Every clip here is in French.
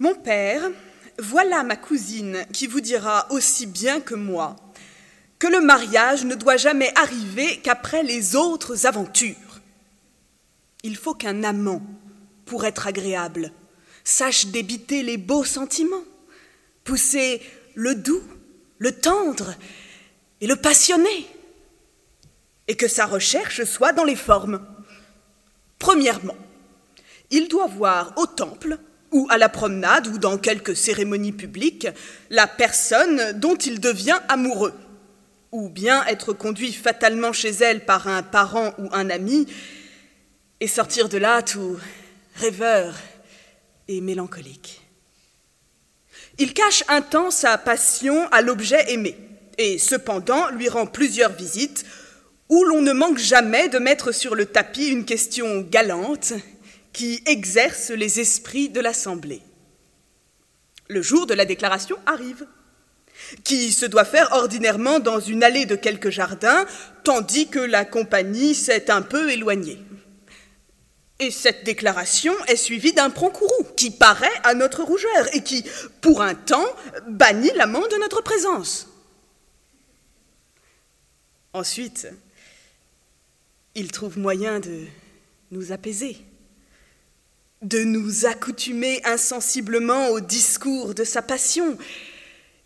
Mon père, voilà ma cousine qui vous dira aussi bien que moi que le mariage ne doit jamais arriver qu'après les autres aventures. Il faut qu'un amant, pour être agréable, sache débiter les beaux sentiments, pousser le doux, le tendre et le passionné, et que sa recherche soit dans les formes. Premièrement, il doit voir au temple ou à la promenade ou dans quelque cérémonie publique la personne dont il devient amoureux, ou bien être conduit fatalement chez elle par un parent ou un ami et sortir de là tout rêveur et mélancolique. Il cache un temps sa passion à l'objet aimé, et cependant lui rend plusieurs visites où l'on ne manque jamais de mettre sur le tapis une question galante qui exerce les esprits de l'Assemblée. Le jour de la déclaration arrive, qui se doit faire ordinairement dans une allée de quelques jardins, tandis que la compagnie s'est un peu éloignée. Et cette déclaration est suivie d'un prompt-courroux qui paraît à notre rougeur et qui, pour un temps, bannit l'amant de notre présence. Ensuite, il trouve moyen de nous apaiser, de nous accoutumer insensiblement au discours de sa passion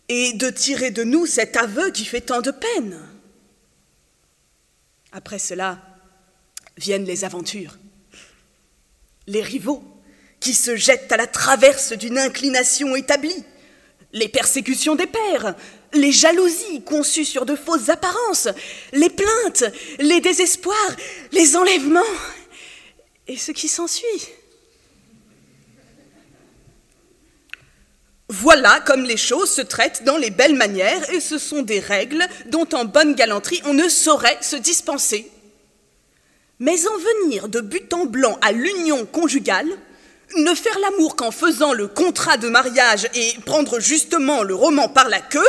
et de tirer de nous cet aveu qui fait tant de peine. Après cela viennent les aventures. Les rivaux qui se jettent à la traverse d'une inclination établie, les persécutions des pères, les jalousies conçues sur de fausses apparences, les plaintes, les désespoirs, les enlèvements. Et ce qui s'ensuit. Voilà comme les choses se traitent dans les belles manières, et ce sont des règles dont en bonne galanterie on ne saurait se dispenser. Mais en venir de but en blanc à l'union conjugale, ne faire l'amour qu'en faisant le contrat de mariage et prendre justement le roman par la queue,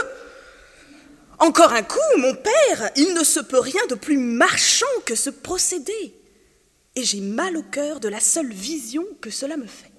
encore un coup, mon père, il ne se peut rien de plus marchand que ce procédé. Et j'ai mal au cœur de la seule vision que cela me fait.